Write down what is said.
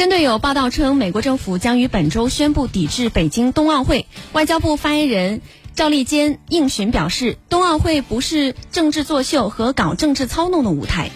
针对有报道称美国政府将于本周宣布抵制北京冬奥会外交部发言人赵立坚应询表示冬奥会不是政治作秀和搞政治操弄的舞台。